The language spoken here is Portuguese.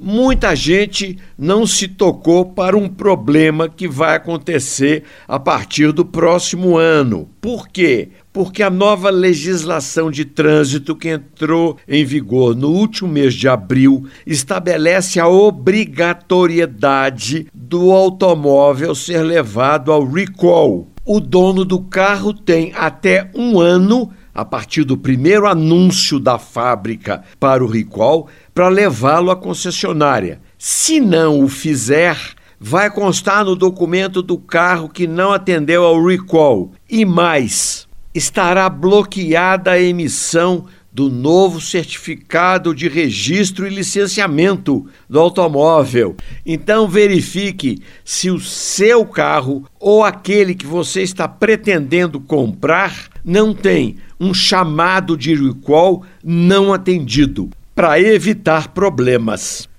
muita gente não se tocou para um problema que vai acontecer a partir do próximo ano. Por quê? Porque a nova legislação de trânsito que entrou em vigor no último mês de abril estabelece a obrigatoriedade do automóvel ser levado ao recall. O dono do carro tem até um ano a partir do primeiro anúncio da fábrica para o recall para levá-lo à concessionária. Se não o fizer, vai constar no documento do carro que não atendeu ao recall. E mais, estará bloqueada a emissão do novo certificado de registro e licenciamento do automóvel. Então verifique se o seu carro ou aquele que você está pretendendo comprar não tem um chamado de recall não atendido para evitar problemas.